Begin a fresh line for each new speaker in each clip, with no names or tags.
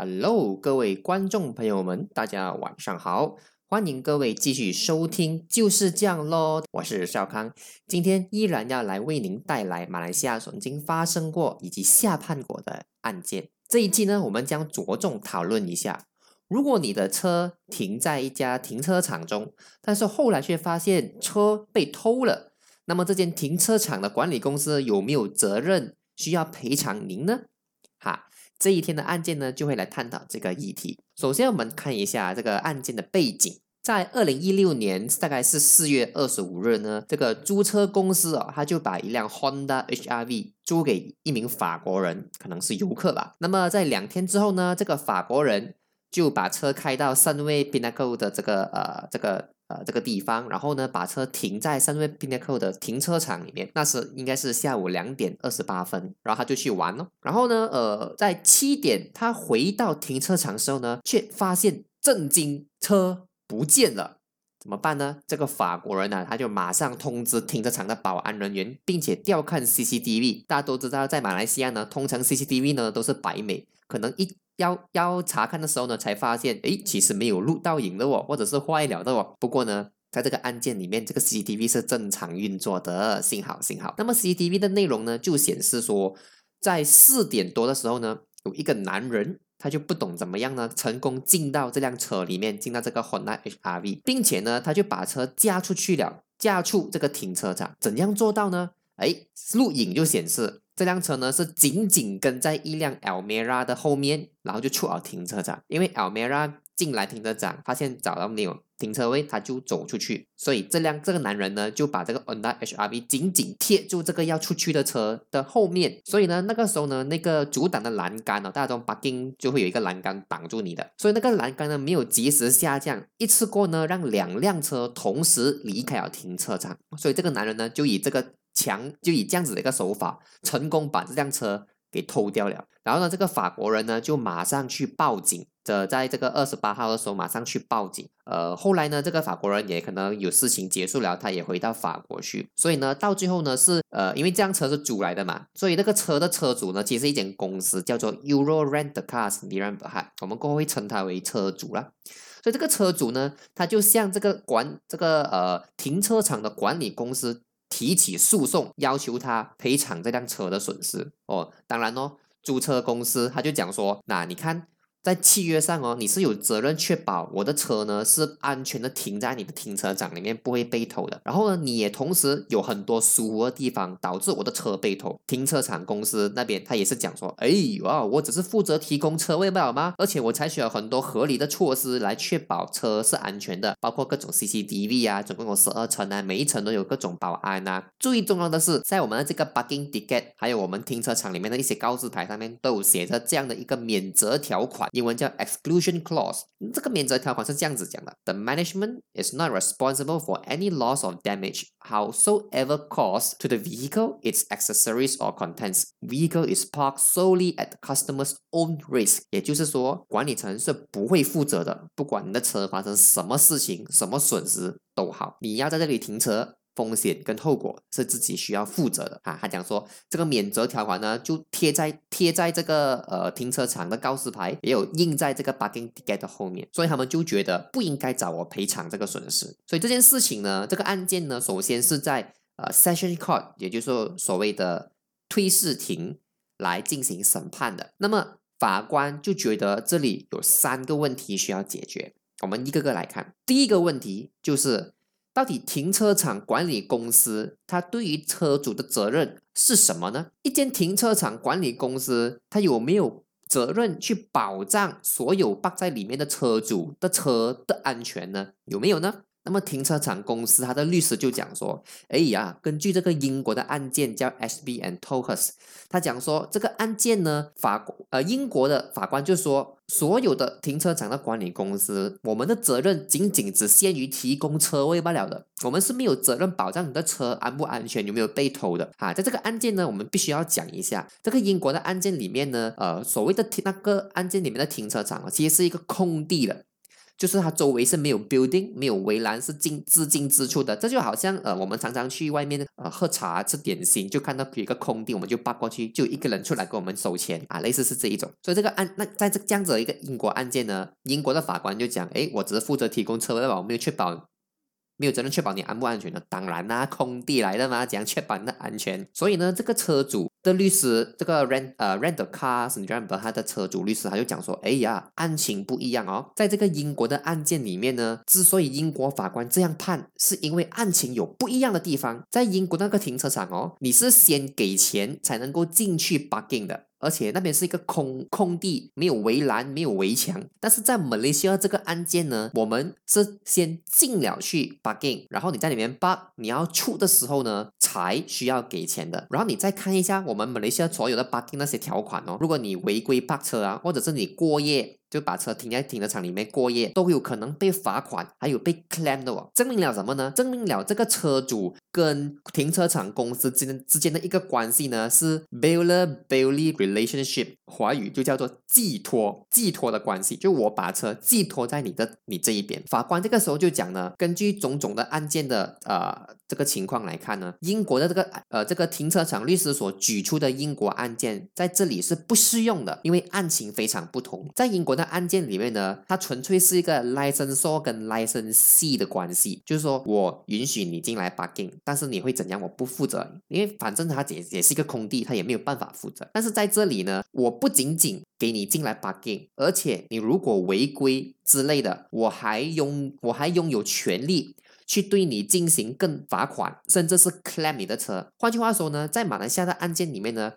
Hello，各位观众朋友们，大家晚上好，欢迎各位继续收听，就是这样咯。我是少康，今天依然要来为您带来马来西亚曾经发生过以及下判过的案件。这一期呢，我们将着重讨论一下，如果你的车停在一家停车场中，但是后来却发现车被偷了，那么这间停车场的管理公司有没有责任需要赔偿您呢？哈。这一天的案件呢，就会来探讨这个议题。首先，我们看一下这个案件的背景。在二零一六年，大概是四月二十五日呢，这个租车公司啊，他就把一辆 Honda HR-V 租给一名法国人，可能是游客吧。那么在两天之后呢，这个法国人就把车开到 Sunway Pinnacle 的这个呃这个。呃，这个地方，然后呢，把车停在三位 Pinnacle 的停车场里面。那是应该是下午两点二十八分，然后他就去玩了。然后呢，呃，在七点他回到停车场的时候呢，却发现震惊，车不见了。怎么办呢？这个法国人呢，他就马上通知停车场的保安人员，并且调看 CCTV。大家都知道，在马来西亚呢，通常 CCTV 呢都是白美，可能一。要要查看的时候呢，才发现，哎，其实没有录到影的哦，或者是坏了的哦。不过呢，在这个案件里面，这个 C T V 是正常运作的，幸好幸好。那么 CCTV 的内容呢，就显示说，在四点多的时候呢，有一个男人，他就不懂怎么样呢，成功进到这辆车里面，进到这个 Honda HR-V，并且呢，他就把车驾出去了，驾出这个停车场。怎样做到呢？哎，录影就显示。这辆车呢是紧紧跟在一辆 Almera 的后面，然后就出了停车场。因为 Almera 进来停车场，发现找到没有停车位，他就走出去。所以这辆这个男人呢就把这个 Honda HR-V 紧紧贴住这个要出去的车的后面。所以呢那个时候呢那个阻挡的栏杆哦，大家都 parking 就会有一个栏杆挡住你的。所以那个栏杆呢没有及时下降，一次过呢让两辆车同时离开了停车场。所以这个男人呢就以这个。强就以这样子的一个手法，成功把这辆车给偷掉了。然后呢，这个法国人呢就马上去报警。这在这个二十八号的时候，马上去报警。呃，后来呢，这个法国人也可能有事情结束了，他也回到法国去。所以呢，到最后呢是呃，因为这辆车是租来的嘛，所以那个车的车主呢，其实一间公司叫做 Euro Rent Cars，你认不？哈，我们过后会称他为车主了。所以这个车主呢，他就向这个管这个呃停车场的管理公司。提起诉讼，要求他赔偿这辆车的损失哦。当然哦，租车公司他就讲说，那你看。在契约上哦，你是有责任确保我的车呢是安全的停在你的停车场里面，不会被偷的。然后呢，你也同时有很多疏忽的地方，导致我的车被偷。停车场公司那边他也是讲说，哎哇，我只是负责提供车位不好吗？而且我采取了很多合理的措施来确保车是安全的，包括各种 CCTV 啊，总共有十二层啊，每一层都有各种保安啊。最重要的是，在我们的这个 parking ticket，还有我们停车场里面的一些告示牌上面都有写着这样的一个免责条款。英文叫 exclusion clause，这个免责条款是这样子讲的：The management is not responsible for any loss or damage, howsoever caused to the vehicle, its accessories or contents. Vehicle is parked solely at the customer's own risk。也就是说，管理层是不会负责的，不管你的车发生什么事情、什么损失都好，你要在这里停车。 风险跟后果是自己需要负责的啊！他讲说，这个免责条款呢，就贴在贴在这个呃停车场的告示牌，也有印在这个 parking ticket 后面，所以他们就觉得不应该找我赔偿这个损失。所以这件事情呢，这个案件呢，首先是在呃 session court，也就是说所谓的推事庭来进行审判的。那么法官就觉得这里有三个问题需要解决，我们一个个来看。第一个问题就是。到底停车场管理公司它对于车主的责任是什么呢？一间停车场管理公司它有没有责任去保障所有泊在里面的车主的车的安全呢？有没有呢？那么停车场公司他的律师就讲说：“哎呀，根据这个英国的案件叫 SB and Tohus，他讲说这个案件呢，法呃英国的法官就说，所有的停车场的管理公司，我们的责任仅仅只限于提供车位罢了的，我们是没有责任保障你的车安不安全，有没有被偷的啊？在这个案件呢，我们必须要讲一下，这个英国的案件里面呢，呃，所谓的停那个案件里面的停车场啊，其实是一个空地的。”就是它周围是没有 building，没有围栏，是进自进自出的。这就好像呃，我们常常去外面呃喝茶吃点心，就看到有一个空地，我们就扒过去，就一个人出来给我们收钱啊，类似是这一种。所以这个案，那在这这样子的一个英国案件呢，英国的法官就讲，哎，我只是负责提供车位，我没有确保。没有责任确保你安不安全的，当然啦，空地来的嘛，怎样确保你的安全？所以呢，这个车主的律师，这个 rent 呃 rent cars，你知道不？他的车主律师他就讲说，哎呀，案情不一样哦，在这个英国的案件里面呢，之所以英国法官这样判，是因为案情有不一样的地方。在英国那个停车场哦，你是先给钱才能够进去 parking 的。而且那边是一个空空地，没有围栏，没有围墙。但是在马来西亚这个案件呢，我们是先进了去 parking，然后你在里面 bar 你要出的时候呢，才需要给钱的。然后你再看一下我们马来西亚所有的 parking 那些条款哦，如果你违规泊车啊，或者是你过夜。就把车停在停车场里面过夜，都有可能被罚款，还有被 claim 的哦。证明了什么呢？证明了这个车主跟停车场公司之间之间的一个关系呢，是 bailor-bailee relationship，华语就叫做寄托寄托的关系。就我把车寄托在你的你这一边。法官这个时候就讲呢，根据种种的案件的呃这个情况来看呢，英国的这个呃这个停车场律师所举出的英国案件在这里是不适用的，因为案情非常不同，在英国。那案件里面呢，它纯粹是一个 license 跟 license 的关系，就是说我允许你进来 parking，但是你会怎样，我不负责，因为反正它也也是一个空地，它也没有办法负责。但是在这里呢，我不仅仅给你进来 parking，而且你如果违规之类的，我还拥我还拥有权利去对你进行更罚款，甚至是 claim 你的车。换句话说呢，在马来西亚的案件里面呢，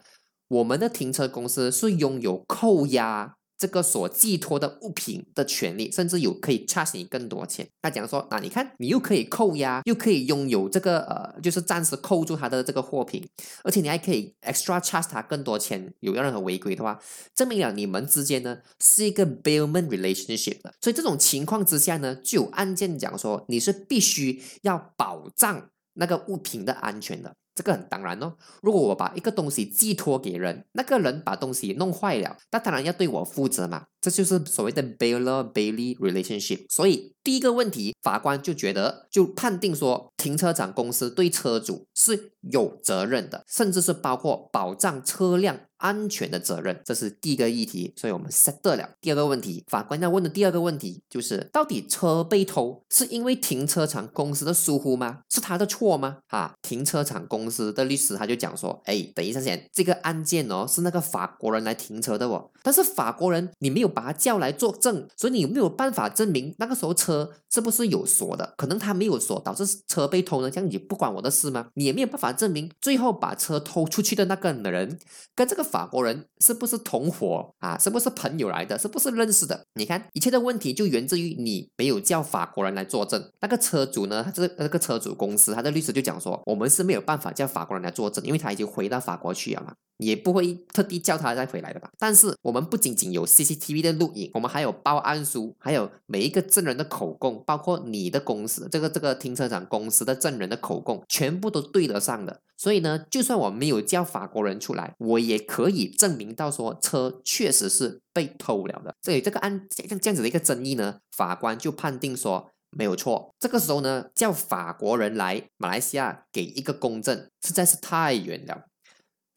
我们的停车公司是拥有扣押。这个所寄托的物品的权利，甚至有可以 charge 你更多钱。他讲说，啊，你看，你又可以扣押，又可以拥有这个呃，就是暂时扣住他的这个货品，而且你还可以 extra charge 他更多钱。有任何违规的话，证明了你们之间呢是一个 bailment relationship 的。所以这种情况之下呢，就有案件讲说，你是必须要保障那个物品的安全的。这个很当然哦。如果我把一个东西寄托给人，那个人把东西弄坏了，那当然要对我负责嘛。这就是所谓的 bailor-bailee relationship。所以第一个问题，法官就觉得就判定说，停车场公司对车主是有责任的，甚至是包括保障车辆安全的责任。这是第一个议题，所以我们 set 得了。第二个问题，法官要问的第二个问题就是，到底车被偷是因为停车场公司的疏忽吗？是他的错吗？啊，停车场公司的律师他就讲说，哎，等一下先，这个案件哦是那个法国人来停车的哦，但是法国人你没有把他叫来作证，所以你有没有办法证明那个时候车是不是有锁的？可能他没有锁，导致车被偷呢？这样你不关我的事吗？你也没有办法证明最后把车偷出去的那个人跟这个法国人是不是同伙啊？是不是朋友来的？是不是认识的？你看，一切的问题就源自于你没有叫法国人来作证。那个车主呢？他这个那个车主公司，他的律师就讲说，我们是没有办法。叫法国人来作证，因为他已经回到法国去了嘛，也不会特地叫他再回来的吧。但是我们不仅仅有 CCTV 的录影，我们还有报案书，还有每一个证人的口供，包括你的公司这个这个停车场公司的证人的口供，全部都对得上的。所以呢，就算我没有叫法国人出来，我也可以证明到说车确实是被偷了的。所以这个案像这样子的一个争议呢，法官就判定说。没有错，这个时候呢，叫法国人来马来西亚给一个公证，实在是太远了，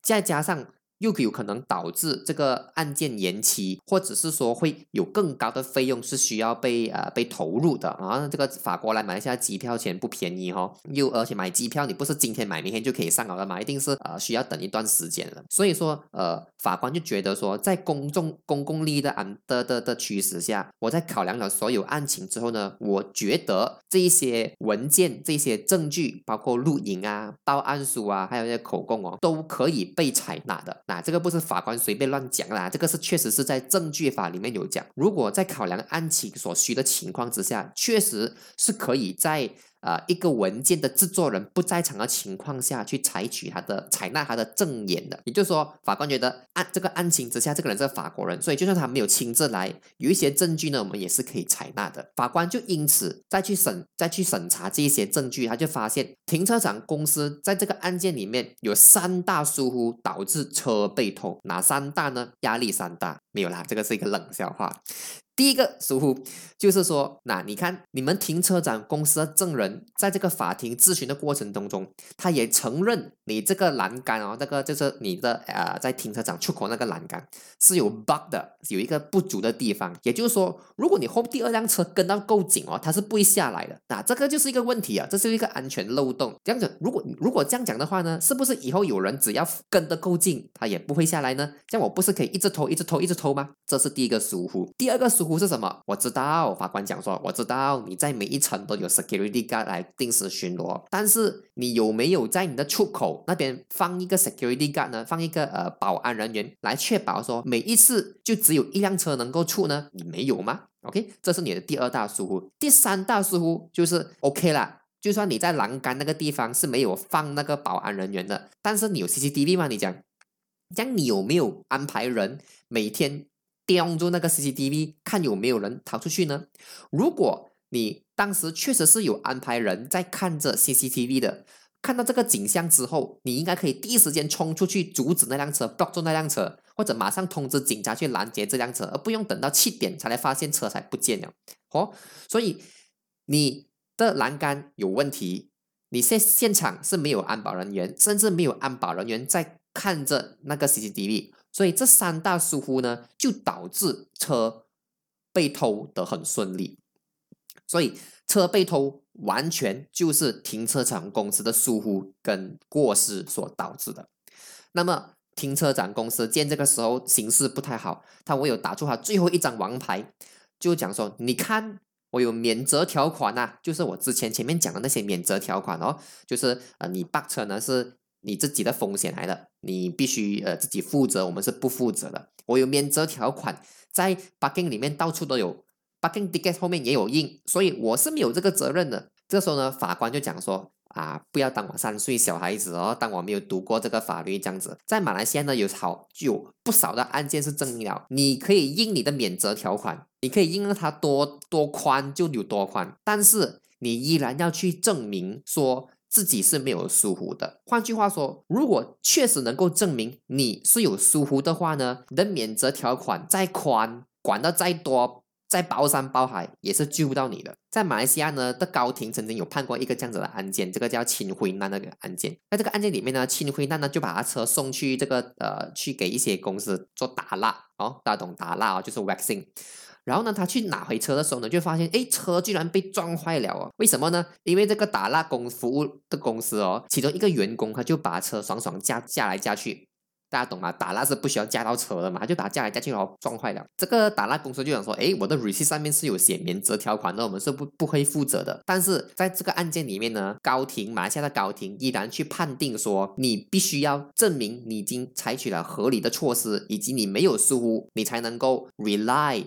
再加上。又有可能导致这个案件延期，或者是说会有更高的费用是需要被呃被投入的啊。这个法国来买一下机票钱不便宜哈，又而且买机票你不是今天买明天就可以上了的嘛，一定是呃需要等一段时间的。所以说呃法官就觉得说，在公众公共利益的安的的的驱使下，我在考量了所有案情之后呢，我觉得这一些文件、这些证据，包括录影啊、报案书啊，还有一些口供哦，都可以被采纳的。那，这个不是法官随便乱讲啦，这个是确实是在证据法里面有讲。如果在考量案情所需的情况之下，确实是可以在。啊，一个文件的制作人不在场的情况下去采取他的采纳他的证言的，也就是说，法官觉得案这个案情之下，这个人是法国人，所以就算他没有亲自来，有一些证据呢，我们也是可以采纳的。法官就因此再去审再去审查这些证据，他就发现停车场公司在这个案件里面有三大疏忽导致车被偷，哪三大呢？压力山大没有啦，这个是一个冷笑话。第一个疏忽就是说，那你看，你们停车场公司的证人在这个法庭咨询的过程当中，他也承认你这个栏杆哦，那个就是你的呃，在停车场出口那个栏杆是有 bug 的，有一个不足的地方。也就是说，如果你后第二辆车跟到够紧哦，它是不会下来的。那这个就是一个问题啊，这是一个安全漏洞。这样子，如果如果这样讲的话呢，是不是以后有人只要跟得够近，他也不会下来呢？这样我不是可以一直偷、一直偷、一直偷吗？这是第一个疏忽。第二个疏忽是什么？我知道法官讲说，我知道你在每一层都有 security guard 来定时巡逻，但是你有没有在你的出口那边放一个 security guard 呢？放一个呃保安人员来确保说每一次就只有一辆车能够出呢？你没有吗？OK，这是你的第二大疏忽。第三大疏忽就是 OK 啦，就算你在栏杆那个地方是没有放那个保安人员的，但是你有 CCTV 吗？你讲，这样你有没有安排人每天？盯住那个 CCTV 看有没有人逃出去呢？如果你当时确实是有安排人在看着 CCTV 的，看到这个景象之后，你应该可以第一时间冲出去阻止那辆车，block 住那辆车，或者马上通知警察去拦截这辆车，而不用等到七点才来发现车才不见了。哦，所以你的栏杆有问题，你现现场是没有安保人员，甚至没有安保人员在看着那个 CCTV。所以这三大疏忽呢，就导致车被偷的很顺利。所以车被偷完全就是停车场公司的疏忽跟过失所导致的。那么停车场公司见这个时候形势不太好，他唯有打出他最后一张王牌，就讲说：“你看，我有免责条款呐，就是我之前前面讲的那些免责条款哦，就是呃，你扒车呢是。”你自己的风险来的，你必须呃自己负责，我们是不负责的。我有免责条款，在 parking 里面到处都有，parking ticket 后面也有印，所以我是没有这个责任的。这时候呢，法官就讲说啊，不要当我三岁小孩子哦，当我没有读过这个法律这样子。在马来西亚呢，有好就有不少的案件是证明了，你可以印你的免责条款，你可以印它多多宽就有多宽，但是你依然要去证明说。自己是没有疏忽的。换句话说，如果确实能够证明你是有疏忽的话呢，你的免责条款再宽，管的再多，再包山包海，也是救不到你的。在马来西亚呢的高庭曾经有判过一个这样子的案件，这个叫秦辉难那个案件。在这个案件里面呢，秦辉难呢就把他车送去这个呃，去给一些公司做打蜡哦，大家懂打蜡哦，就是 waxing。然后呢，他去拿回车的时候呢，就发现，哎，车居然被撞坏了哦！为什么呢？因为这个打蜡公服务的公司哦，其中一个员工他就把车爽爽架架来架去，大家懂吗？打蜡是不需要架到车的嘛，他就把它架来架去，然后撞坏了。这个打蜡公司就想说，哎，我的 receipt 上面是有写免责条款的，我们是不不会负责的。但是在这个案件里面呢，高庭马来西亚的高庭依然去判定说，你必须要证明你已经采取了合理的措施，以及你没有疏忽，你才能够 rely。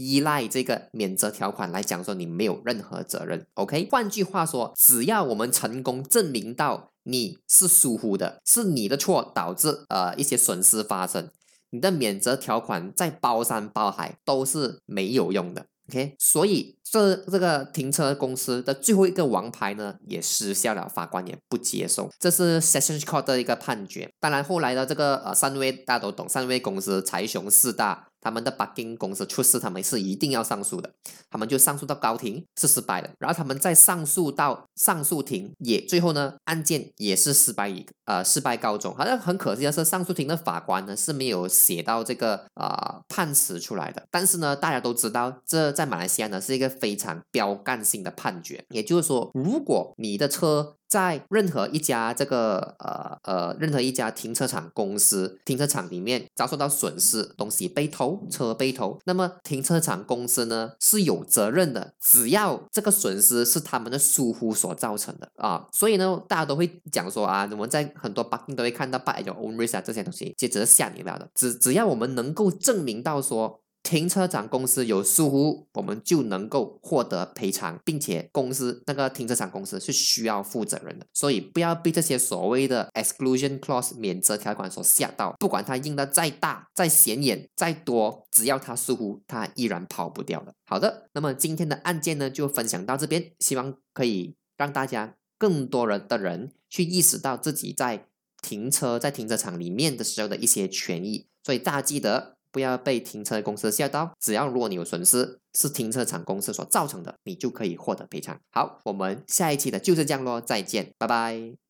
依赖这个免责条款来讲，说你没有任何责任，OK？换句话说，只要我们成功证明到你是疏忽的，是你的错导致呃一些损失发生，你的免责条款在包山包海都是没有用的，OK？所以这这个停车公司的最后一个王牌呢也失效了，法官也不接受，这是 Session Court 的一个判决。当然后来的这个呃三位大家都懂，三位公司财雄势大。他们的 bugging 公司出事，他们是一定要上诉的。他们就上诉到高庭是失败的，然后他们再上诉到上诉庭，也最后呢案件也是失败一呃失败告终。好像很可惜的是，上诉庭的法官呢是没有写到这个呃判词出来的。但是呢，大家都知道，这在马来西亚呢是一个非常标杆性的判决。也就是说，如果你的车，在任何一家这个呃呃任何一家停车场公司停车场里面遭受到损失，东西被偷，车被偷，那么停车场公司呢是有责任的，只要这个损失是他们的疏忽所造成的啊，所以呢大家都会讲说啊，我们在很多 bugging 都会看到 bug 有 own risk 啊这些东西，这只是吓你不要的，只只要我们能够证明到说。停车场公司有疏忽，我们就能够获得赔偿，并且公司那个停车场公司是需要负责任的，所以不要被这些所谓的 exclusion clause 免责条款所吓到，不管它印的再大、再显眼、再多，只要它疏忽，它依然跑不掉的。好的，那么今天的案件呢就分享到这边，希望可以让大家更多人的人去意识到自己在停车在停车场里面的时候的一些权益，所以大家记得。不要被停车公司吓到。只要如果你有损失是停车场公司所造成的，你就可以获得赔偿。好，我们下一期的就是这样咯，再见，拜拜。